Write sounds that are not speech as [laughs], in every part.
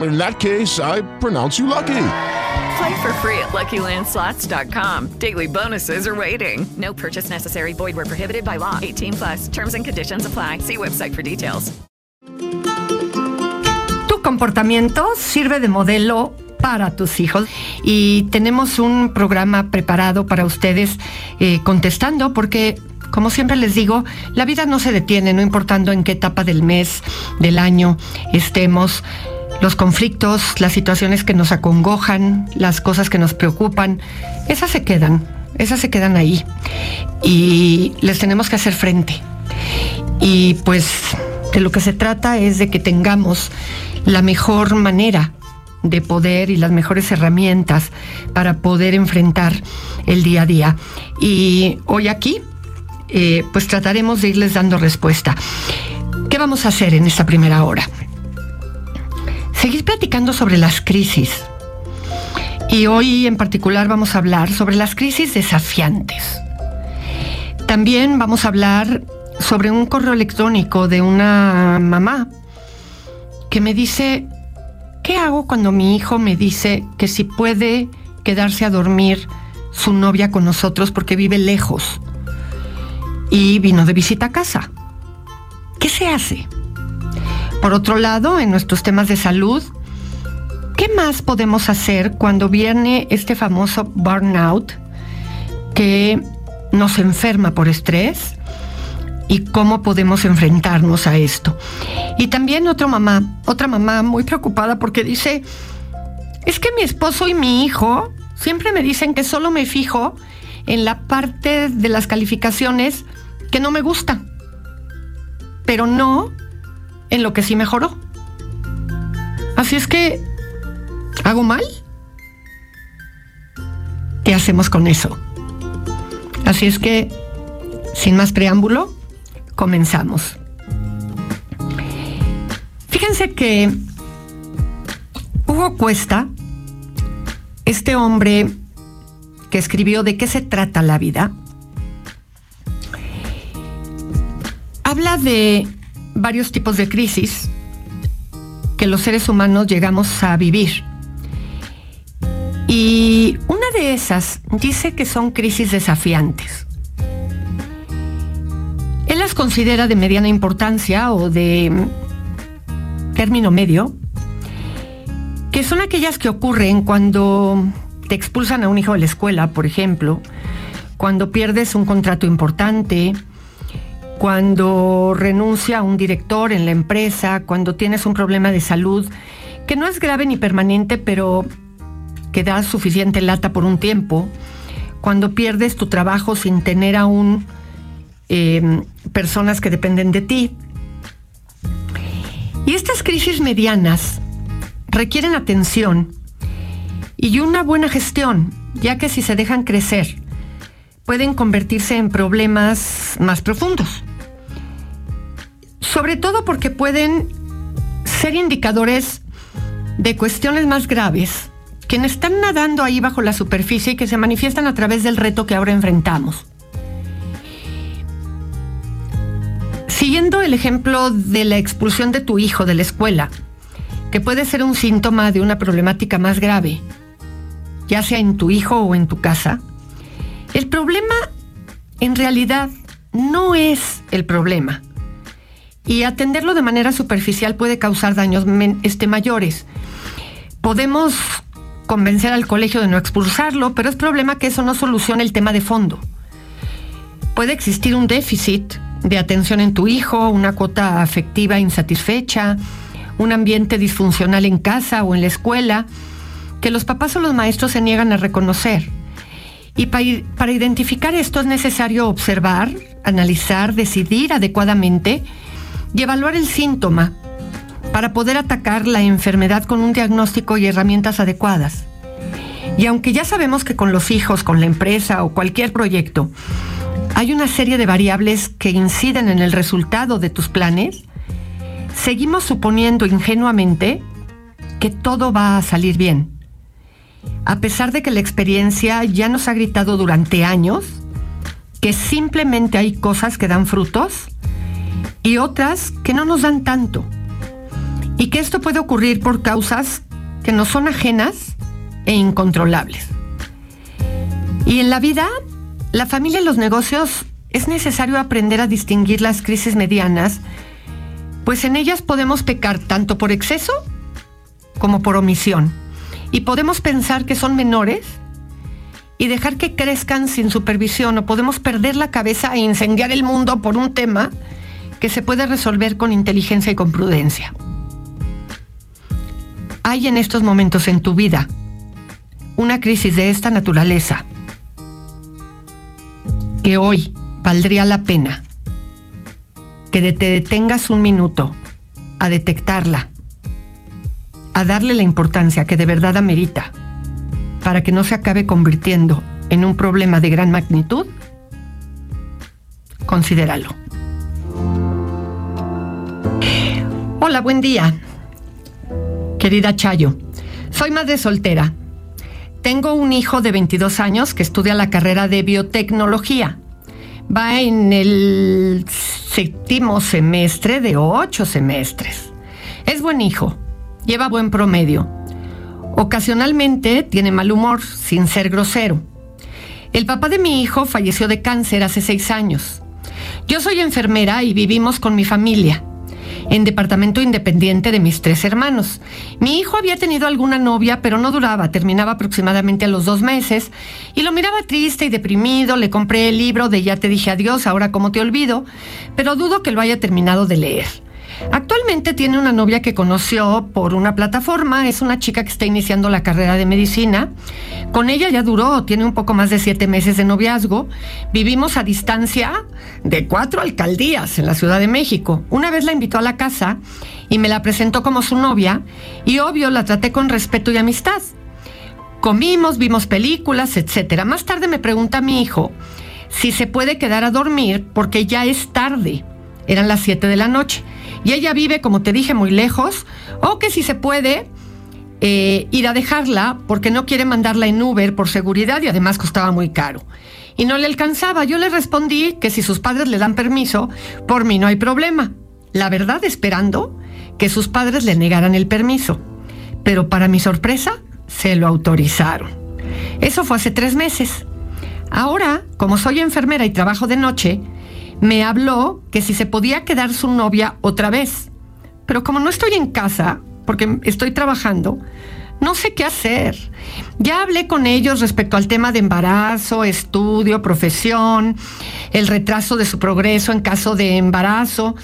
In that case, I pronounce you lucky. Play for free at LuckyLandSlots.com. Daily bonuses are waiting. No purchase necessary. Void where prohibited by law. 18 plus. Terms and conditions apply. See website for details. Tu comportamiento sirve de modelo para tus hijos y tenemos un programa preparado para ustedes eh, contestando porque como siempre les digo, la vida no se detiene, no importando en qué etapa del mes, del año estemos los conflictos, las situaciones que nos acongojan, las cosas que nos preocupan, esas se quedan, esas se quedan ahí y les tenemos que hacer frente. Y pues de lo que se trata es de que tengamos la mejor manera de poder y las mejores herramientas para poder enfrentar el día a día. Y hoy aquí, eh, pues trataremos de irles dando respuesta. ¿Qué vamos a hacer en esta primera hora? Seguir platicando sobre las crisis. Y hoy en particular vamos a hablar sobre las crisis desafiantes. También vamos a hablar sobre un correo electrónico de una mamá que me dice, ¿qué hago cuando mi hijo me dice que si puede quedarse a dormir su novia con nosotros porque vive lejos y vino de visita a casa? ¿Qué se hace? Por otro lado, en nuestros temas de salud, ¿qué más podemos hacer cuando viene este famoso burnout que nos enferma por estrés? y cómo podemos enfrentarnos a esto. Y también otra mamá, otra mamá muy preocupada porque dice, es que mi esposo y mi hijo siempre me dicen que solo me fijo en la parte de las calificaciones que no me gusta, pero no en lo que sí mejoró. Así es que, ¿hago mal? ¿Qué hacemos con eso? Así es que, sin más preámbulo, comenzamos. Fíjense que Hugo Cuesta, este hombre que escribió de qué se trata la vida, habla de varios tipos de crisis que los seres humanos llegamos a vivir. Y una de esas dice que son crisis desafiantes. Él las considera de mediana importancia o de término medio, que son aquellas que ocurren cuando te expulsan a un hijo de la escuela, por ejemplo, cuando pierdes un contrato importante, cuando renuncia un director en la empresa, cuando tienes un problema de salud que no es grave ni permanente, pero que da suficiente lata por un tiempo, cuando pierdes tu trabajo sin tener aún em, personas que dependen de ti. Y estas crisis medianas requieren atención y una buena gestión, ya que si se dejan crecer, pueden convertirse en problemas más profundos sobre todo porque pueden ser indicadores de cuestiones más graves que están nadando ahí bajo la superficie y que se manifiestan a través del reto que ahora enfrentamos. Si siguiendo el ejemplo de la expulsión de tu hijo de la escuela, que puede ser un síntoma de una problemática más grave, ya sea en tu hijo o en tu casa, el problema en realidad no es el problema. Y atenderlo de manera superficial puede causar daños este, mayores. Podemos convencer al colegio de no expulsarlo, pero es problema que eso no soluciona el tema de fondo. Puede existir un déficit de atención en tu hijo, una cuota afectiva insatisfecha, un ambiente disfuncional en casa o en la escuela, que los papás o los maestros se niegan a reconocer. Y para, identificar esto es necesario observar, analizar, decidir adecuadamente y evaluar el síntoma para poder atacar la enfermedad con un diagnóstico y herramientas adecuadas. Y aunque ya sabemos que con los hijos, con la empresa o cualquier proyecto, hay una serie de variables que inciden en el resultado de tus planes, seguimos suponiendo ingenuamente que todo va a salir bien. A pesar de que la experiencia ya nos ha gritado durante años que simplemente hay cosas que dan frutos y otras que no nos dan tanto. Y que esto puede ocurrir por causas que no son ajenas e incontrolables. Y en la vida, la familia y los negocios es necesario aprender a distinguir las crisis medianas, pues en ellas podemos pecar tanto por exceso como por omisión. Y podemos pensar que son menores y dejar que crezcan sin supervisión o podemos perder la cabeza e incendiar el mundo por un tema que se puede resolver con inteligencia y con prudencia. Hay en estos momentos en tu vida una crisis de esta naturaleza que hoy valdría la pena que te detengas un minuto a detectarla, a darle la importancia que de verdad amerita, para que no se acabe convirtiendo en un problema de gran magnitud, considéralo. Hola, buen día. Querida Chayo, soy madre soltera. Tengo un hijo de 22 años que estudia la carrera de biotecnología. Va en el séptimo semestre de ocho semestres. Es buen hijo, lleva buen promedio. Ocasionalmente tiene mal humor, sin ser grosero. El papá de mi hijo falleció de cáncer hace seis años. Yo soy enfermera y vivimos con mi familia en departamento independiente de mis tres hermanos. Mi hijo había tenido alguna novia, pero no duraba, terminaba aproximadamente a los dos meses, y lo miraba triste y deprimido, le compré el libro de Ya te dije adiós, ahora cómo te olvido, pero dudo que lo haya terminado de leer. Actualmente tiene una novia que conoció por una plataforma, es una chica que está iniciando la carrera de medicina. Con ella ya duró, tiene un poco más de siete meses de noviazgo. Vivimos a distancia de cuatro alcaldías en la Ciudad de México. Una vez la invitó a la casa y me la presentó como su novia y obvio la traté con respeto y amistad. Comimos, vimos películas, etc. Más tarde me pregunta mi hijo si se puede quedar a dormir porque ya es tarde. Eran las 7 de la noche y ella vive, como te dije, muy lejos, o que si se puede, eh, ir a dejarla porque no quiere mandarla en Uber por seguridad y además costaba muy caro. Y no le alcanzaba. Yo le respondí que si sus padres le dan permiso, por mí no hay problema. La verdad, esperando que sus padres le negaran el permiso. Pero para mi sorpresa, se lo autorizaron. Eso fue hace tres meses. Ahora, como soy enfermera y trabajo de noche, me habló que si se podía quedar su novia otra vez. Pero como no estoy en casa, porque estoy trabajando, no sé qué hacer. Ya hablé con ellos respecto al tema de embarazo, estudio, profesión, el retraso de su progreso en caso de embarazo.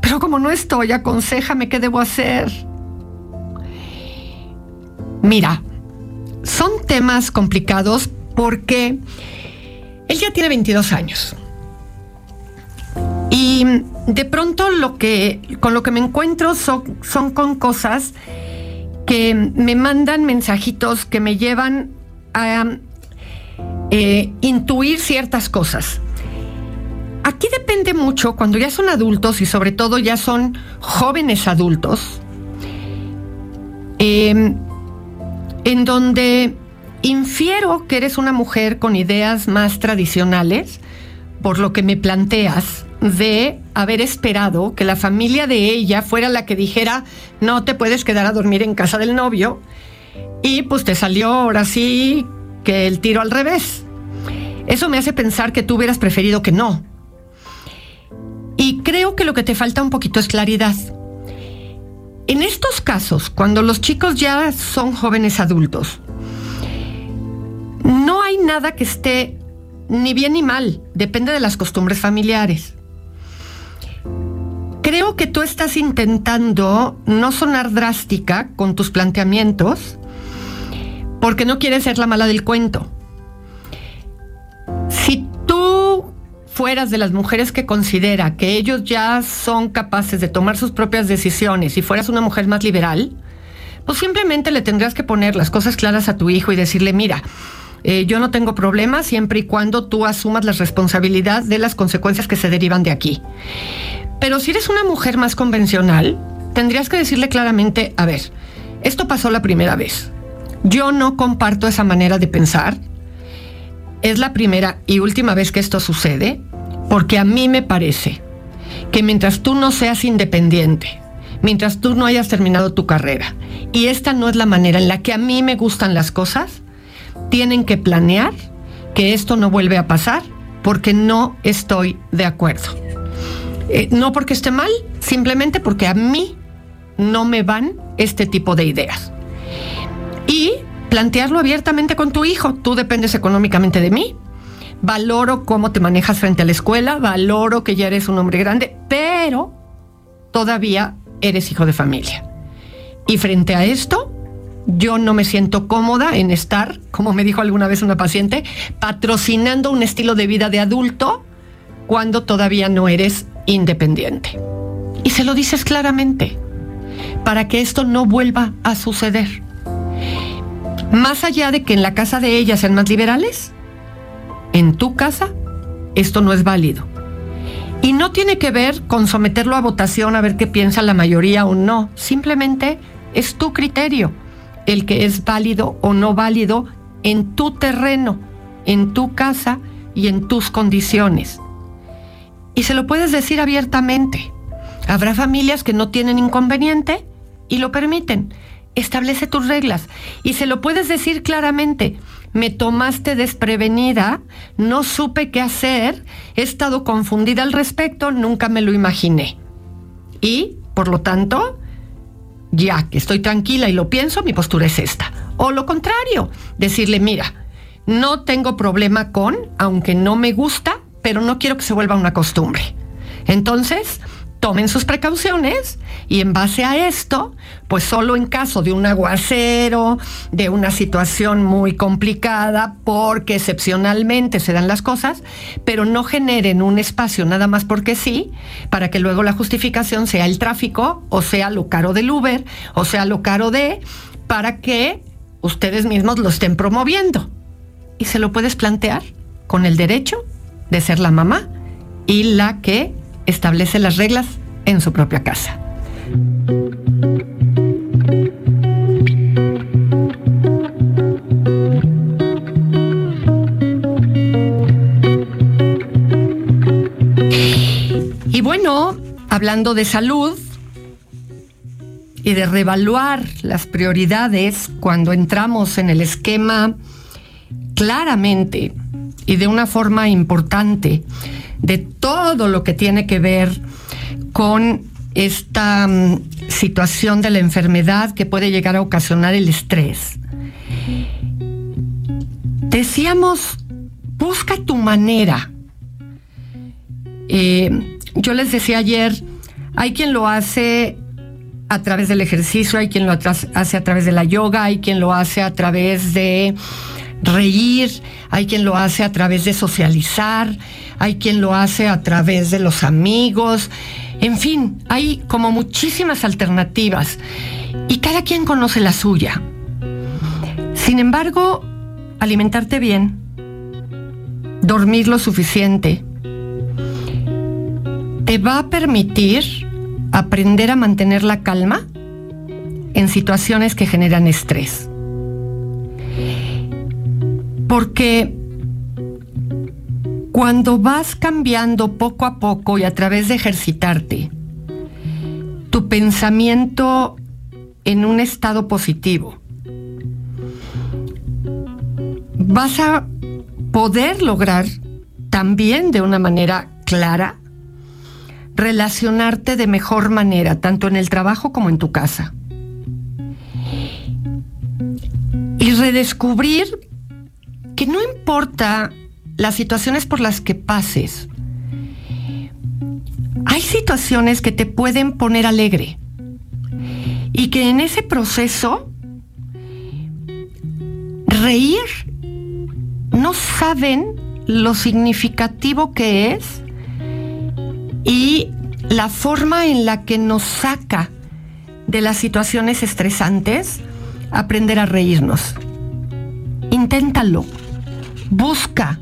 Pero como no estoy, aconsejame qué debo hacer. Mira, son temas complicados porque él ya tiene 22 años. Y de pronto lo que, con lo que me encuentro son, son con cosas que me mandan mensajitos que me llevan a eh, intuir ciertas cosas. Aquí depende mucho cuando ya son adultos y sobre todo ya son jóvenes adultos, em, en donde infiero que eres una mujer con ideas más tradicionales, por lo que me planteas, de haber esperado que la familia de ella fuera la que dijera, no te puedes quedar a dormir en casa del novio. Y pues te salió ahora sí que el tiro al revés. Eso me hace pensar que tú hubieras preferido que no. Y creo que lo que te falta un poquito es claridad. En estos casos, cuando los chicos ya son jóvenes adultos, no hay nada que esté ni bien ni mal, depende de las costumbres familiares. Creo que tú estás intentando no sonar drástica con tus planteamientos porque no quieres ser la mala del cuento. Si tú fueras de las mujeres que considera que ellos ya son capaces de tomar sus propias decisiones y fueras una mujer más liberal, pues simplemente le tendrías que poner las cosas claras a tu hijo y decirle, mira, eh, yo no tengo problema siempre y cuando tú asumas la responsabilidad de las consecuencias que se derivan de aquí. Pero si eres una mujer más convencional, tendrías que decirle claramente, a ver, esto pasó la primera vez. Yo no comparto esa manera de pensar. Es la primera y última vez que esto sucede, porque a mí me parece que mientras tú no seas independiente, mientras tú no hayas terminado tu carrera, y esta no es la manera en la que a mí me gustan las cosas, tienen que planear que esto no vuelve a pasar porque no estoy de acuerdo. Eh, no porque esté mal, simplemente porque a mí no me van este tipo de ideas. Y plantearlo abiertamente con tu hijo. Tú dependes económicamente de mí. Valoro cómo te manejas frente a la escuela, valoro que ya eres un hombre grande, pero todavía eres hijo de familia. Y frente a esto, yo no me siento cómoda en estar, como me dijo alguna vez una paciente, patrocinando un estilo de vida de adulto cuando todavía no eres independiente. Y se lo dices claramente, para que esto no vuelva a suceder. Más allá de que en la casa de ella sean más liberales, en tu casa esto no es válido. Y no tiene que ver con someterlo a votación a ver qué piensa la mayoría o no. Simplemente es tu criterio el que es válido o no válido en tu terreno, en tu casa y en tus condiciones. Y se lo puedes decir abiertamente. Habrá familias que no tienen inconveniente y lo permiten. Establece tus reglas y se lo puedes decir claramente. Me tomaste desprevenida, no supe qué hacer, he estado confundida al respecto, nunca me lo imaginé. Y, por lo tanto, ya que estoy tranquila y lo pienso, mi postura es esta. O lo contrario, decirle, mira, no tengo problema con, aunque no me gusta, pero no quiero que se vuelva una costumbre. Entonces, tomen sus precauciones y en base a esto, pues solo en caso de un aguacero, de una situación muy complicada, porque excepcionalmente se dan las cosas, pero no generen un espacio nada más porque sí, para que luego la justificación sea el tráfico, o sea lo caro del Uber, o sea lo caro de, para que ustedes mismos lo estén promoviendo. Y se lo puedes plantear con el derecho de ser la mamá y la que establece las reglas en su propia casa. Y bueno, hablando de salud y de revaluar las prioridades cuando entramos en el esquema claramente y de una forma importante de todo lo que tiene que ver con esta mm, situación de la enfermedad que puede llegar a ocasionar el estrés. Decíamos, busca tu manera. Eh, yo les decía ayer, hay quien lo hace a través del ejercicio, hay quien lo hace a través de la yoga, hay quien lo hace a través de reír, hay quien lo hace a través de socializar, hay quien lo hace a través de los amigos, en fin, hay como muchísimas alternativas y cada quien conoce la suya. Sin embargo, alimentarte bien, dormir lo suficiente, te va a permitir aprender a mantener la calma en situaciones que generan estrés. Cuando vas cambiando poco a poco y a través de ejercitarte tu pensamiento en un estado positivo, vas a poder lograr también de una manera clara relacionarte de mejor manera, tanto en el trabajo como en tu casa. Y redescubrir que no importa las situaciones por las que pases, hay situaciones que te pueden poner alegre y que en ese proceso reír no saben lo significativo que es y la forma en la que nos saca de las situaciones estresantes aprender a reírnos. Inténtalo, busca.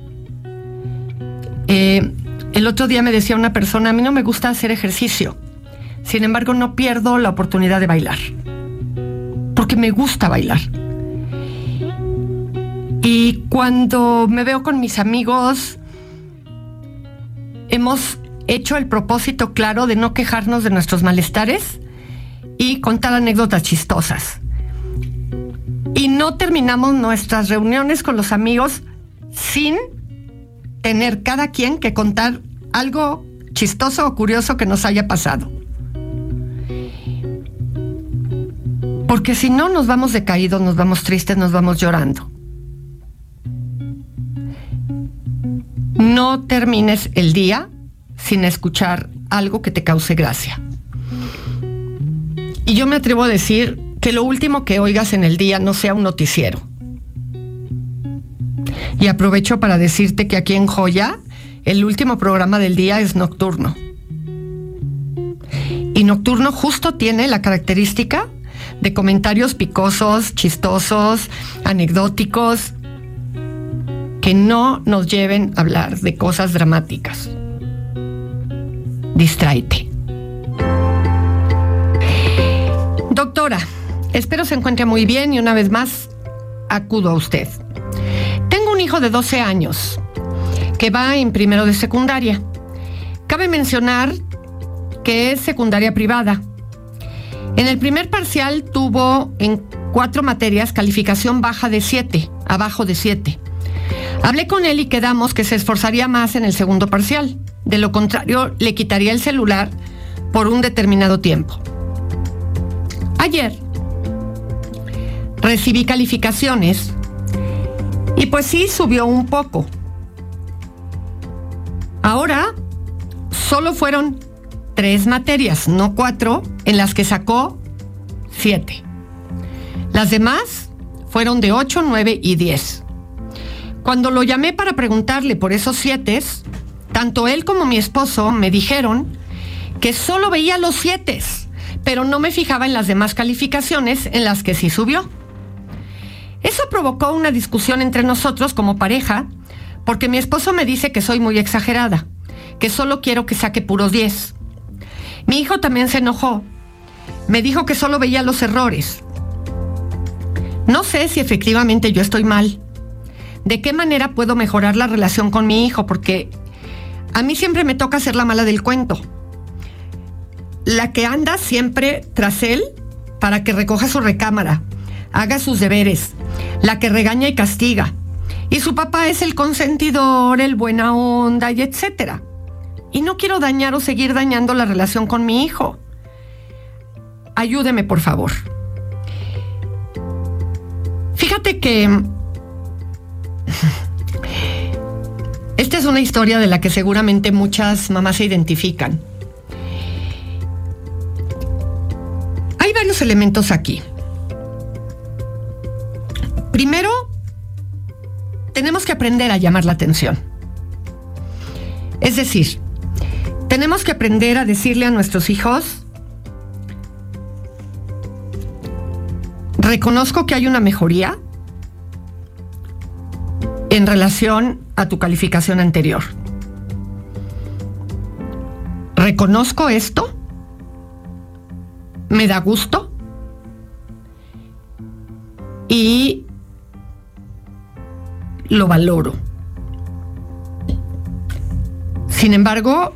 Eh, el otro día me decía una persona, a mí no me gusta hacer ejercicio, sin embargo no pierdo la oportunidad de bailar, porque me gusta bailar. Y cuando me veo con mis amigos, hemos hecho el propósito claro de no quejarnos de nuestros malestares y contar anécdotas chistosas. Y no terminamos nuestras reuniones con los amigos sin tener cada quien que contar algo chistoso o curioso que nos haya pasado. Porque si no nos vamos decaídos, nos vamos tristes, nos vamos llorando. No termines el día sin escuchar algo que te cause gracia. Y yo me atrevo a decir que lo último que oigas en el día no sea un noticiero. Y aprovecho para decirte que aquí en Joya, el último programa del día es nocturno. Y nocturno justo tiene la característica de comentarios picosos, chistosos, anecdóticos, que no nos lleven a hablar de cosas dramáticas. Distráete. Doctora, espero se encuentre muy bien y una vez más acudo a usted. Un hijo de 12 años que va en primero de secundaria. Cabe mencionar que es secundaria privada en el primer parcial tuvo en cuatro materias calificación baja de 7, abajo de 7. Hablé con él y quedamos que se esforzaría más en el segundo parcial. De lo contrario, le quitaría el celular por un determinado tiempo. Ayer recibí calificaciones y pues sí subió un poco. Ahora solo fueron tres materias, no cuatro, en las que sacó siete. Las demás fueron de 8, 9 y 10. Cuando lo llamé para preguntarle por esos siete, tanto él como mi esposo me dijeron que solo veía los siete, pero no me fijaba en las demás calificaciones en las que sí subió. Eso provocó una discusión entre nosotros como pareja, porque mi esposo me dice que soy muy exagerada, que solo quiero que saque puros 10. Mi hijo también se enojó. Me dijo que solo veía los errores. No sé si efectivamente yo estoy mal. ¿De qué manera puedo mejorar la relación con mi hijo? Porque a mí siempre me toca ser la mala del cuento. La que anda siempre tras él para que recoja su recámara, haga sus deberes, la que regaña y castiga. Y su papá es el consentidor, el buena onda y etcétera y no quiero dañar o seguir dañando la relación con mi hijo. Ayúdeme, por favor. Fíjate que... [laughs] Esta es una historia de la que seguramente muchas mamás se identifican. Hay varios elementos aquí. Primero, tenemos que aprender a llamar la atención. Es decir, tenemos que aprender a decirle a nuestros hijos, reconozco que hay una mejoría en relación a tu calificación anterior. Reconozco esto, me da gusto y lo valoro. Sin embargo,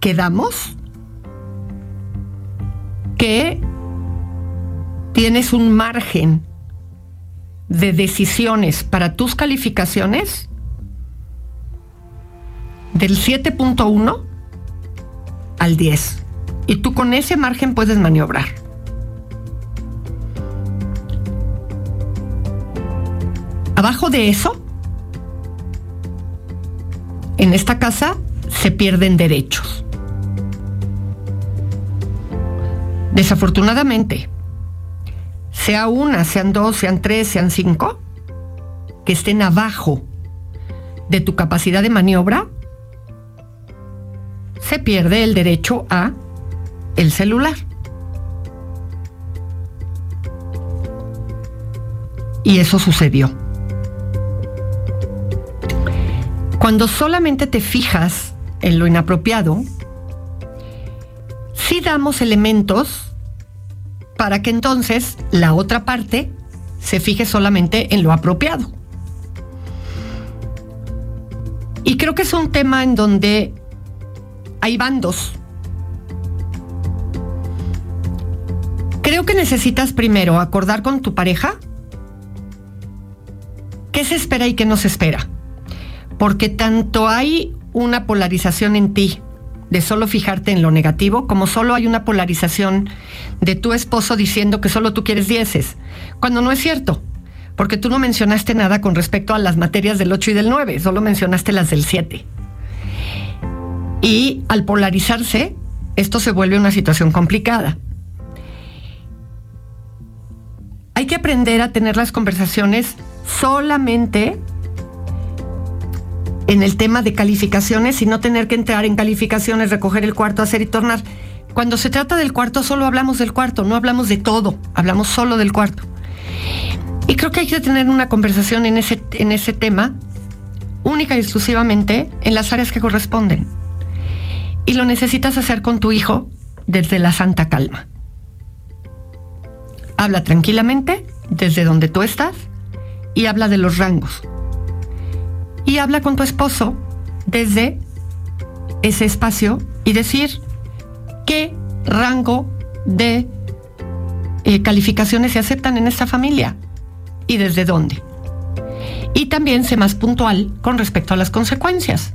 quedamos que tienes un margen de decisiones para tus calificaciones del 7.1 al 10. Y tú con ese margen puedes maniobrar. Abajo de eso, en esta casa se pierden derechos. Desafortunadamente, sea una, sean dos, sean tres, sean cinco, que estén abajo de tu capacidad de maniobra, se pierde el derecho a el celular. Y eso sucedió. Cuando solamente te fijas en lo inapropiado, sí damos elementos para que entonces la otra parte se fije solamente en lo apropiado. Y creo que es un tema en donde hay bandos. Creo que necesitas primero acordar con tu pareja qué se espera y qué no se espera. Porque tanto hay una polarización en ti de solo fijarte en lo negativo, como solo hay una polarización de tu esposo diciendo que solo tú quieres dieces, cuando no es cierto, porque tú no mencionaste nada con respecto a las materias del 8 y del 9, solo mencionaste las del 7. Y al polarizarse, esto se vuelve una situación complicada. Hay que aprender a tener las conversaciones solamente en el tema de calificaciones y no tener que entrar en calificaciones, recoger el cuarto, hacer y tornar. Cuando se trata del cuarto, solo hablamos del cuarto, no hablamos de todo, hablamos solo del cuarto. Y creo que hay que tener una conversación en ese, en ese tema, única y exclusivamente en las áreas que corresponden. Y lo necesitas hacer con tu hijo desde la santa calma. Habla tranquilamente desde donde tú estás y habla de los rangos y habla con tu esposo desde ese espacio y decir qué rango de eh, calificaciones se aceptan en esta familia y desde dónde. Y también sé más puntual con respecto a las consecuencias.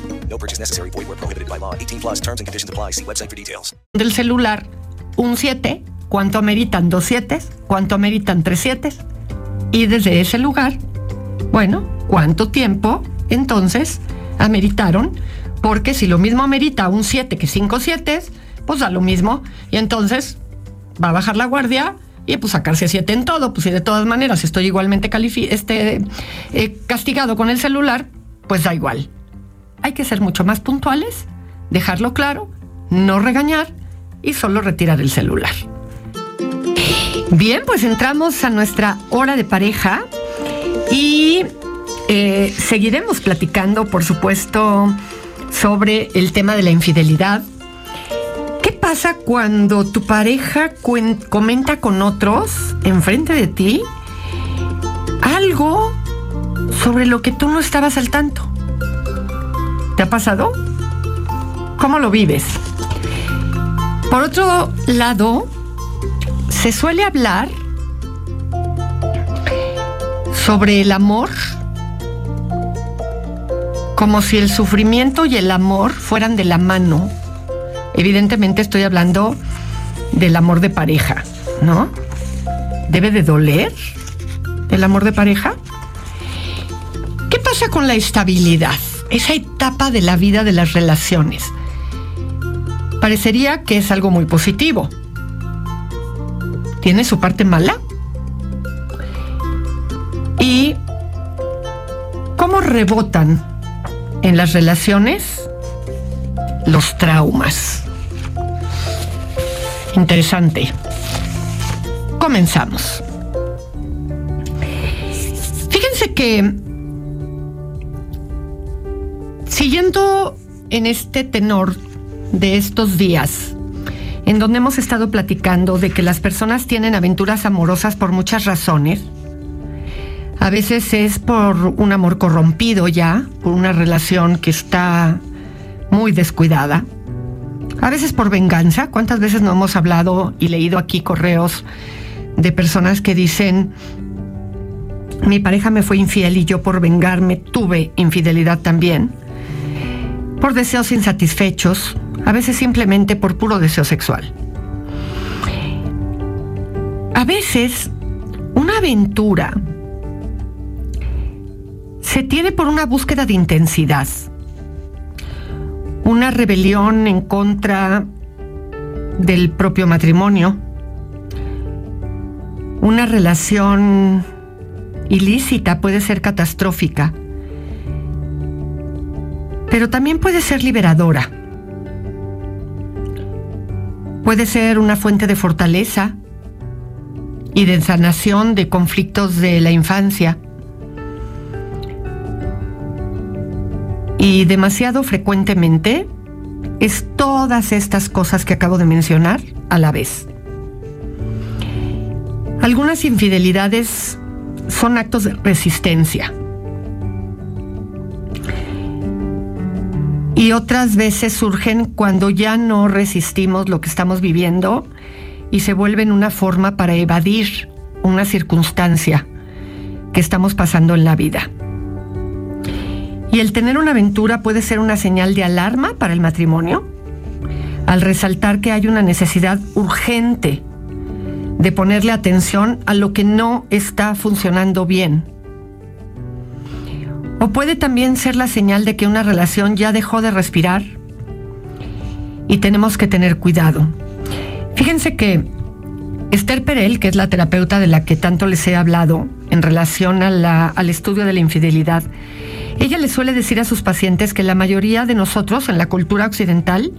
No purchase necessary. Void where prohibited by law. 18 plus terms and conditions apply. See website for details. Del celular, un 7, ¿cuánto ameritan dos 7? ¿Cuánto ameritan tres 7? Y desde ese lugar, bueno, ¿cuánto tiempo entonces ameritaron? Porque si lo mismo amerita un 7 que cinco 7, pues da lo mismo. Y entonces va a bajar la guardia y pues sacarse 7 en todo. Pues si de todas maneras estoy igualmente este, eh, castigado con el celular, pues da igual. Hay que ser mucho más puntuales, dejarlo claro, no regañar y solo retirar el celular. Bien, pues entramos a nuestra hora de pareja y eh, seguiremos platicando, por supuesto, sobre el tema de la infidelidad. ¿Qué pasa cuando tu pareja comenta con otros enfrente de ti algo sobre lo que tú no estabas al tanto? ¿Te ha pasado? ¿Cómo lo vives? Por otro lado, se suele hablar sobre el amor como si el sufrimiento y el amor fueran de la mano. Evidentemente estoy hablando del amor de pareja, ¿no? ¿Debe de doler el amor de pareja? ¿Qué pasa con la estabilidad? Esa etapa de la vida de las relaciones. Parecería que es algo muy positivo. ¿Tiene su parte mala? ¿Y cómo rebotan en las relaciones los traumas. Interesante. Comenzamos. Fíjense que siguiendo en este tenor de estos días, en donde hemos estado platicando de que las personas tienen aventuras amorosas por muchas razones, a veces es por un amor corrompido ya, por una relación que está muy descuidada. A veces por venganza. ¿Cuántas veces no hemos hablado y leído aquí correos de personas que dicen, mi pareja me fue infiel y yo por vengarme tuve infidelidad también? Por deseos insatisfechos, a veces simplemente por puro deseo sexual. A veces, una aventura se tiene por una búsqueda de intensidad, una rebelión en contra del propio matrimonio, una relación ilícita puede ser catastrófica, pero también puede ser liberadora. Puede ser una fuente de fortaleza y de sanación de conflictos de la infancia Y demasiado frecuentemente es todas estas cosas que acabo de mencionar a la vez. Algunas infidelidades son actos de resistencia. Y otras veces surgen cuando ya no resistimos lo que estamos viviendo y se vuelven una forma para evadir una circunstancia que estamos pasando en la vida. Y el tener una aventura puede ser una señal de alarma para el matrimonio, al resaltar que hay una necesidad urgente de ponerle atención a lo que no está funcionando bien. O puede también ser la señal de que una relación ya dejó de respirar y tenemos que tener cuidado. Fíjense que Esther Perel, que es la terapeuta de la que tanto les he hablado en relación al estudio de la infidelidad, ella le suele decir a sus pacientes que la mayoría de nosotros en la cultura occidental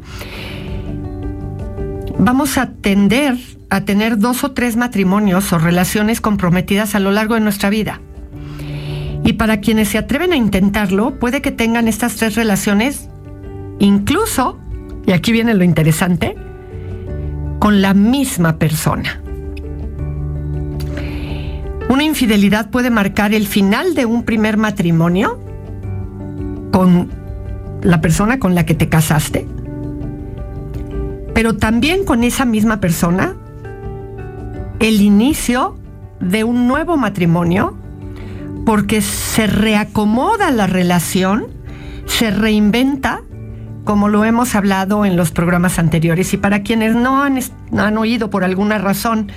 vamos a tender a tener dos o tres matrimonios o relaciones comprometidas a lo largo de nuestra vida. Y para quienes se atreven a intentarlo, puede que tengan estas tres relaciones, incluso, y aquí viene lo interesante, con la misma persona. Una infidelidad puede marcar el final de un primer matrimonio con la persona con la que te casaste, pero también con esa misma persona el inicio de un nuevo matrimonio porque se reacomoda la relación, se reinventa, como lo hemos hablado en los programas anteriores. Y para quienes no han, han oído por alguna razón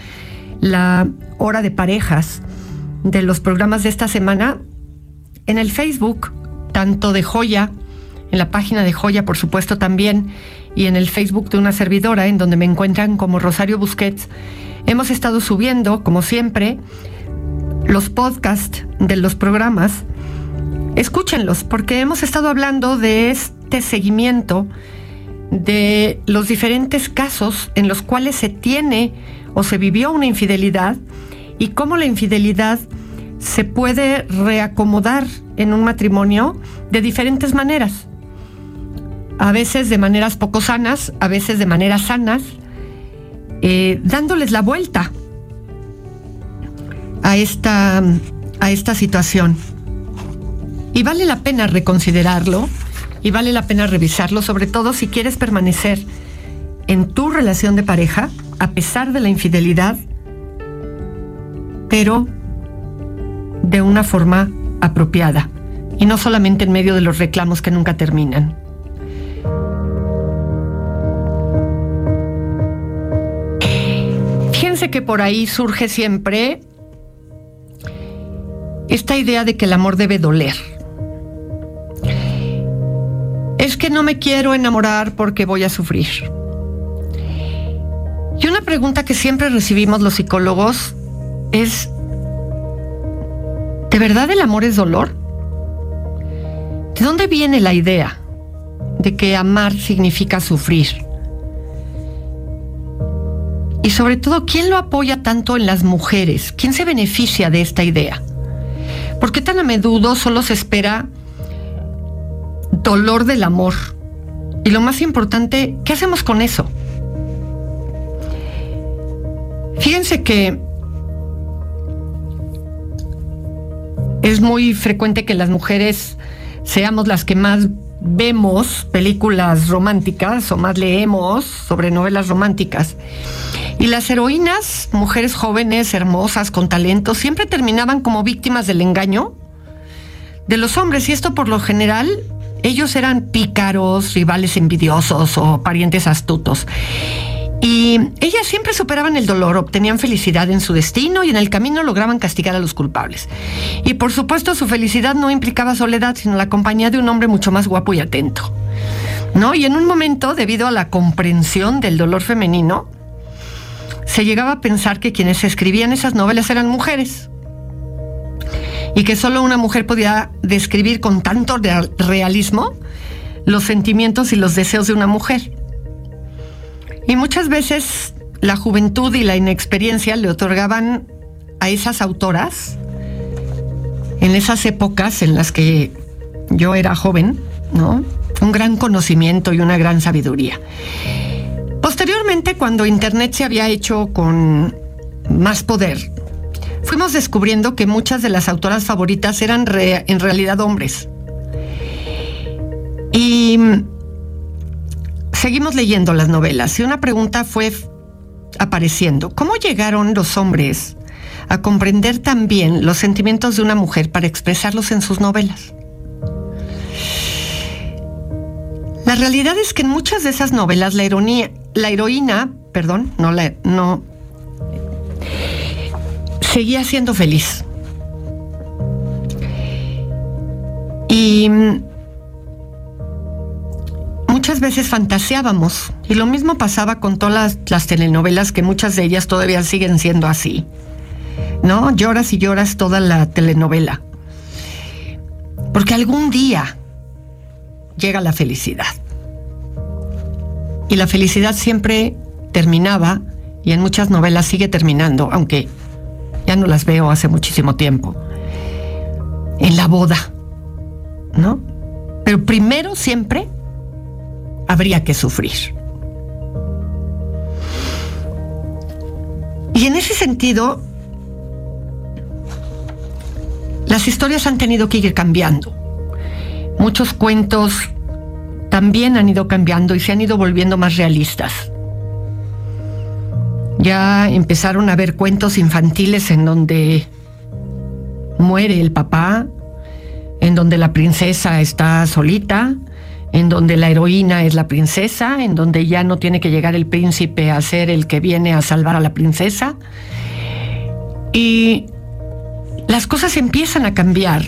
la hora de parejas de los programas de esta semana, en el Facebook tanto de Joya, en la página de Joya, por supuesto, también, y en el Facebook de una servidora, en donde me encuentran como Rosario Busquets, hemos estado subiendo, como siempre, los podcasts de los programas. Escúchenlos, porque hemos estado hablando de este seguimiento de los diferentes casos en los cuales se tiene o se vivió una infidelidad y cómo la infidelidad se puede reacomodar en un matrimonio de diferentes maneras. A veces de maneras poco sanas, a veces de maneras sanas, eh, dándoles la vuelta a esta, a esta situación. Y vale la pena reconsiderarlo y vale la pena revisarlo, sobre todo si quieres permanecer en tu relación de pareja a pesar de la infidelidad, pero de una forma apropiada y no solamente en medio de los reclamos que nunca terminan. Fíjense que por ahí surge siempre esta idea de que el amor debe doler. Es que no me quiero enamorar porque voy a sufrir. Y una pregunta que siempre recibimos los psicólogos es, ¿De verdad el amor es dolor? ¿De dónde viene la idea de que amar significa sufrir. Y sobre todo, ¿quién lo apoya tanto en las mujeres? ¿Quién se beneficia de esta idea? ¿Por qué tan a menudo solo se espera dolor del amor? Y lo más importante, ¿qué hacemos con eso? Fíjense que es muy frecuente que las mujeres seamos las que más vemos películas románticas o más leemos sobre novelas románticas. Y las heroínas, mujeres jóvenes, hermosas, con talento, siempre terminaban como víctimas del engaño de los hombres. Y esto por lo general, ellos eran pícaros, rivales envidiosos o parientes astutos. Y ellas siempre superaban el dolor, obtenían felicidad en su destino y en el camino lograban castigar a los culpables. Y por supuesto su felicidad no implicaba soledad, sino la compañía de un hombre mucho más guapo y atento. ¿No? Y en un momento, debido a la comprensión del dolor femenino, se llegaba a pensar que quienes escribían esas novelas eran mujeres. Y que solo una mujer podía describir con tanto realismo los sentimientos y los deseos de una mujer. Y muchas veces la juventud y la inexperiencia le otorgaban a esas autoras, en esas épocas en las que yo era joven, ¿no? Un gran conocimiento y una gran sabiduría. Posteriormente, cuando Internet se había hecho con más poder, fuimos descubriendo que muchas de las autoras favoritas eran en realidad hombres. Y seguimos leyendo las novelas y una pregunta fue apareciendo. ¿Cómo llegaron los hombres a comprender también los sentimientos de una mujer para expresarlos en sus novelas? La realidad es que en muchas de esas novelas la ironía, la heroína, perdón, no la, no, seguía siendo feliz. Y muchas veces fantaseábamos. Y lo mismo pasaba con todas las, telenovelas, que muchas de ellas todavía siguen siendo así. ¿No? Lloras y lloras toda la telenovela. Porque algún día llega la felicidad. Y la felicidad siempre terminaba, y en muchas novelas sigue terminando, aunque ya no las veo hace muchísimo tiempo, en la boda, ¿no? Pero primero siempre habría que sufrir. Y en ese sentido, las historias han tenido que ir cambiando. Muchos cuentos también han ido cambiando y se han ido volviendo más realistas. Ya empezaron a haber cuentos infantiles en donde muere el papá, en donde la princesa está solita, en donde la heroína es la princesa, en donde ya no tiene que llegar el príncipe a ser el que viene a salvar a la princesa. Y las cosas empiezan a cambiar,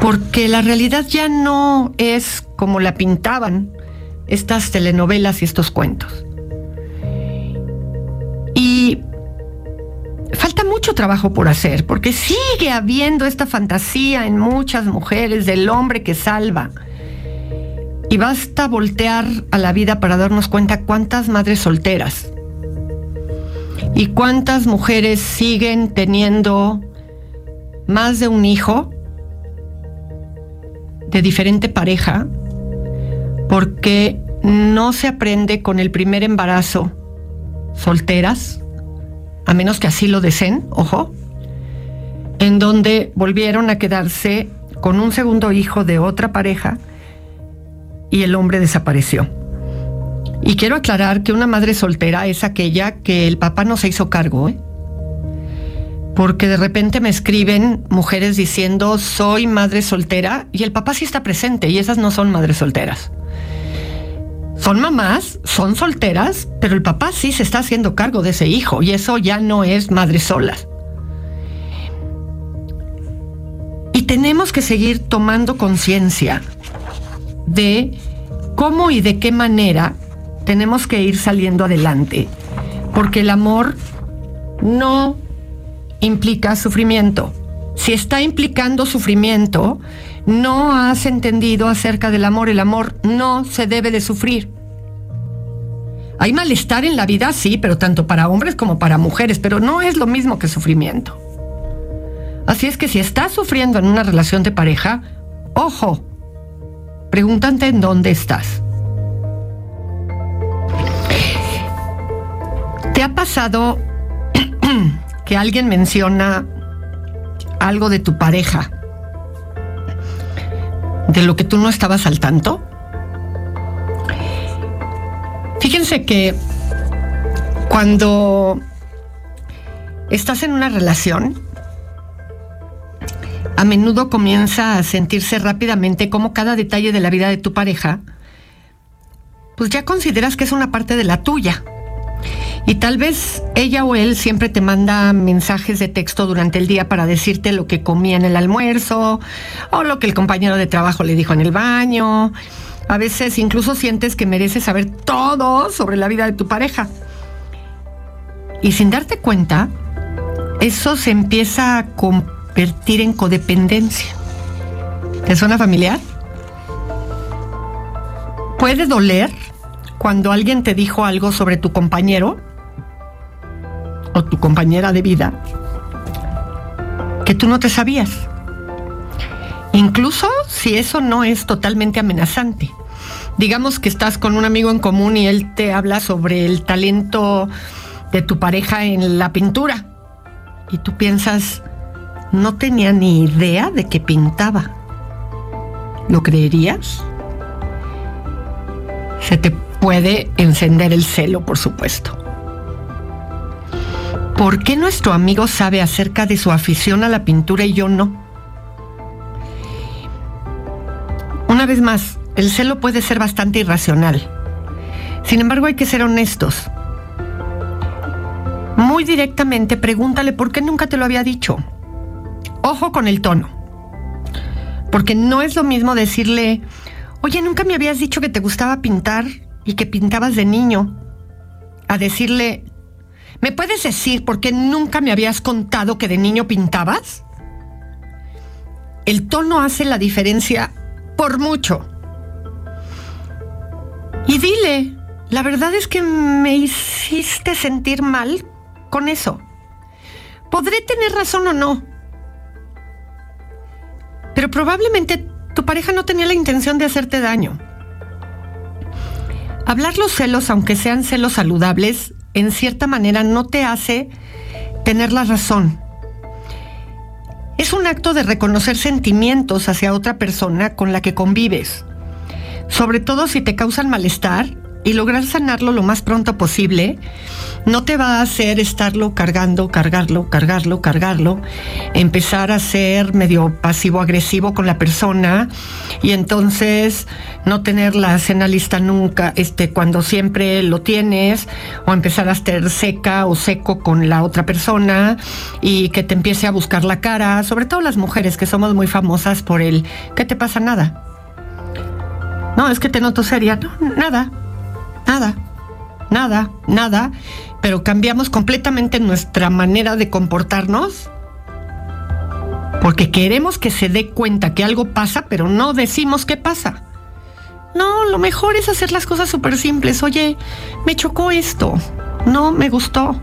porque la realidad ya no es como la pintaban estas telenovelas y estos cuentos. Y falta mucho trabajo por hacer, porque sigue habiendo esta fantasía en muchas mujeres del hombre que salva y basta voltear a la vida para darnos cuenta cuántas madres solteras y cuántas mujeres siguen teniendo más de un hijo de diferente pareja porque no se aprende con el primer embarazo solteras, a menos que así lo deseen, ojo, en donde volvieron a quedarse con un segundo hijo de otra pareja y el hombre desapareció. Y quiero aclarar que una madre soltera es aquella que el papá no se hizo cargo, ¿eh? Porque de repente me escriben mujeres diciendo soy madre soltera y el papá sí está presente y esas no son madres solteras. Son mamás, son solteras, pero el papá sí se está haciendo cargo de ese hijo y eso ya no es madre sola. Y tenemos que seguir tomando conciencia de cómo y de qué manera tenemos que ir saliendo adelante, porque el amor no implica sufrimiento. si está implicando sufrimiento, no has entendido acerca del amor. El amor no se debe de sufrir. Hay malestar en la vida, sí, pero tanto para hombres como para mujeres, pero no es lo mismo que sufrimiento. Así es que si estás sufriendo en una relación de pareja, ojo, pregúntate en dónde estás. ¿Te ha pasado que alguien menciona algo de tu pareja, de lo que tú no estabas al tanto? Fíjense que cuando estás en una relación, a menudo comienza a sentirse rápidamente como cada detalle de la vida de tu pareja, pues ya consideras que es una parte de la tuya. Y tal vez ella o él siempre te manda mensajes de texto durante el día para decirte lo que comía en el almuerzo o lo que el compañero de trabajo le dijo en el baño. A veces incluso sientes que mereces saber todo sobre la vida de tu pareja. Y sin darte cuenta, eso se empieza a convertir en codependencia. ¿Te suena familiar? Puede doler cuando alguien te dijo algo sobre tu compañero o tu compañera de vida que tú no te sabías. Incluso si eso no es totalmente amenazante. Digamos que estás con un amigo en común y él te habla sobre el talento de tu pareja en la pintura. Y tú piensas, no tenía ni idea de que pintaba. ¿Lo creerías? Se te puede encender el celo, por supuesto. ¿Por qué nuestro amigo sabe acerca de su afición a la pintura y yo no? Una vez más, el celo puede ser bastante irracional. Sin embargo, hay que ser honestos. Muy directamente pregúntale por qué nunca te lo había dicho. Ojo con el tono. Porque no es lo mismo decirle, oye, nunca me habías dicho que te gustaba pintar y que pintabas de niño, a decirle, ¿me puedes decir por qué nunca me habías contado que de niño pintabas? El tono hace la diferencia por mucho. Y dile, la verdad es que me hiciste sentir mal con eso. Podré tener razón o no, pero probablemente tu pareja no tenía la intención de hacerte daño. Hablar los celos, aunque sean celos saludables, en cierta manera no te hace tener la razón. Es un acto de reconocer sentimientos hacia otra persona con la que convives, sobre todo si te causan malestar y lograr sanarlo lo más pronto posible no te va a hacer estarlo cargando, cargarlo, cargarlo, cargarlo, empezar a ser medio pasivo-agresivo con la persona y entonces no tener la cena lista nunca, este, cuando siempre lo tienes, o empezar a estar seca o seco con la otra persona y que te empiece a buscar la cara, sobre todo las mujeres que somos muy famosas por el ¿qué te pasa? Nada. No, es que te noto seria. No, nada, nada, nada, nada pero cambiamos completamente nuestra manera de comportarnos porque queremos que se dé cuenta que algo pasa, pero no decimos qué pasa. No, lo mejor es hacer las cosas súper simples. Oye, me chocó esto, no me gustó.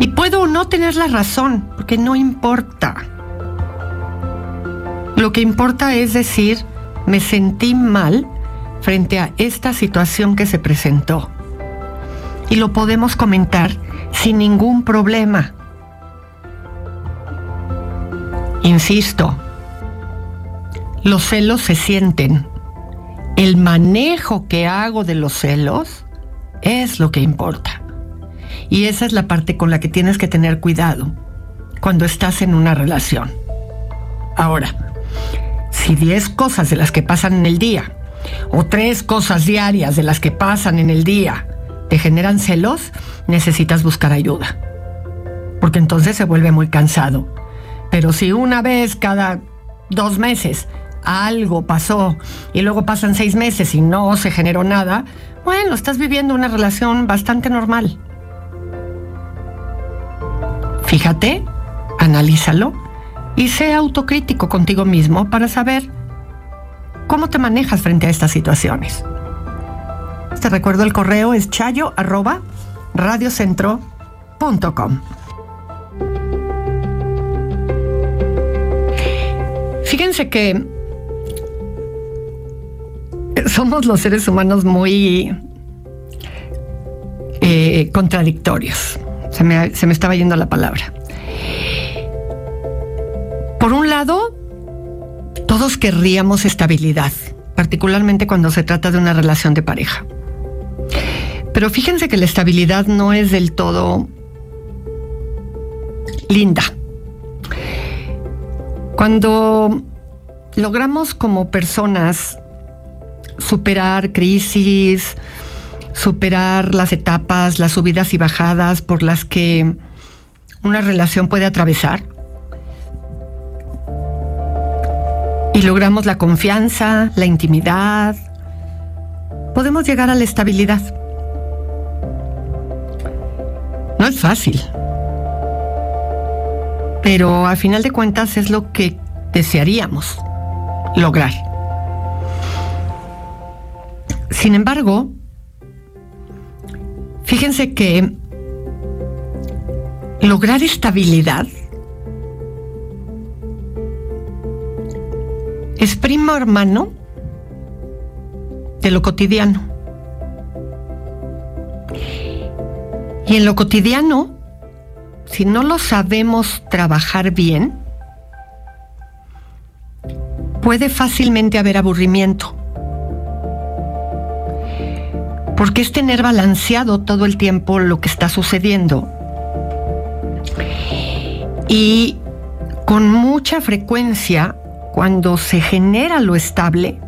Y puedo no tener la razón, porque no importa. Lo que importa es decir, me sentí mal frente a esta situación que se presentó y lo podemos comentar sin ningún problema. Insisto, los celos se sienten. El manejo que hago de los celos es lo que importa. Y esa es la parte con la que tienes que tener cuidado cuando estás en una relación. Ahora, si 10 cosas de las que pasan en el día, o tres cosas diarias de las que pasan en el día, te generan celos, necesitas buscar ayuda. Porque entonces se vuelve muy cansado. Pero si una vez cada dos meses algo pasó y luego pasan seis meses y no se generó nada, bueno, estás viviendo una relación bastante normal. Fíjate analízalo y sé autocrítico contigo mismo para saber cómo te manejas frente a estas situaciones. Te recuerdo el correo es chayo arroba radiocentro.com. Fíjense que somos los seres humanos muy eh, contradictorios. Se me, se me estaba yendo la palabra. Por un lado, todos querríamos estabilidad, particularmente cuando se trata de una relación de pareja. Pero fíjense que la estabilidad no es del todo linda. Cuando logramos como personas superar crisis, superar las etapas, las subidas y bajadas por las que una relación puede atravesar, y logramos la confianza, la intimidad, podemos llegar a la estabilidad. No es fácil, pero al final de cuentas es lo que desearíamos lograr. Sin embargo, fíjense que lograr estabilidad es primo hermano de lo cotidiano. Y en lo cotidiano, si no lo sabemos trabajar bien, puede fácilmente haber aburrimiento. Porque es tener balanceado todo el tiempo lo que está sucediendo. Y con mucha frecuencia cuando se genera lo estable,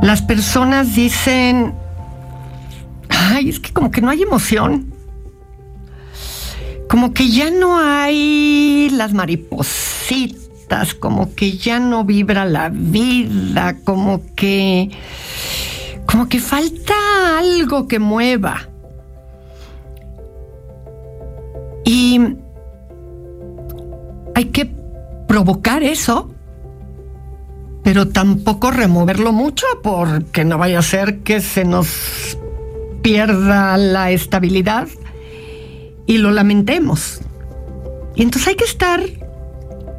las personas dicen, ay, es que como que no hay emoción. Como que ya no hay las maripositas, como que ya no vibra la vida, como que como que falta algo que mueva. Y hay que provocar eso, pero tampoco removerlo mucho porque no vaya a ser que se nos pierda la estabilidad y lo lamentemos. Entonces hay que estar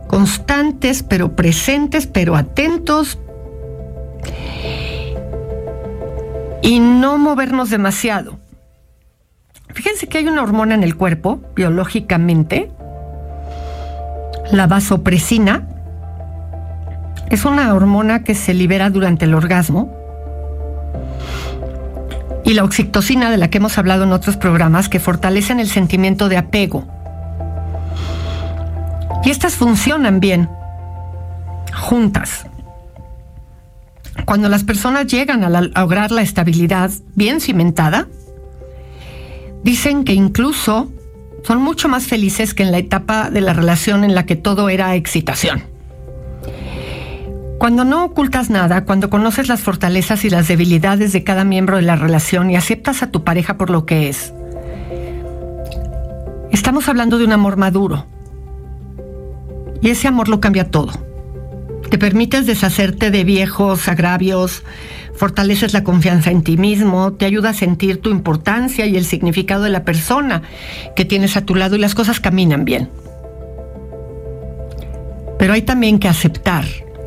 constantes, pero presentes, pero atentos y no movernos demasiado. Fíjense que hay una hormona en el cuerpo, biológicamente, la vasopresina es una hormona que se libera durante el orgasmo y la oxitocina de la que hemos hablado en otros programas que fortalecen el sentimiento de apego. Y estas funcionan bien, juntas. Cuando las personas llegan a, lograr la estabilidad bien cimentada, dicen que incluso son mucho más felices que en la etapa de la relación en la que todo era excitación. Cuando no ocultas nada, cuando conoces las fortalezas y las debilidades de cada miembro de la relación y aceptas a tu pareja por lo que es, estamos hablando de un amor maduro. Y ese amor lo cambia todo. Te permites deshacerte de viejos agravios, fortaleces la confianza en ti mismo, te ayuda a sentir tu importancia y el significado de la persona que tienes a tu lado y las cosas caminan bien. Pero hay también que aceptar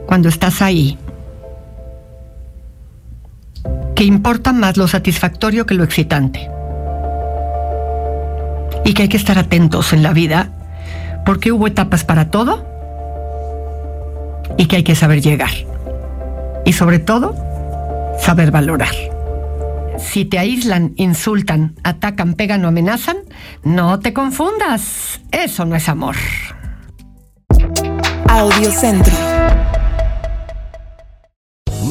cuando estás ahí que importa más lo satisfactorio que lo excitante. Y que hay que estar atentos en la vida porque hubo etapas para todo y que hay que saber llegar. Y sobre todo, saber valorar. Si te aíslan, insultan, atacan, pegan o amenazan, no te confundas. Eso no es amor. Audiocentro.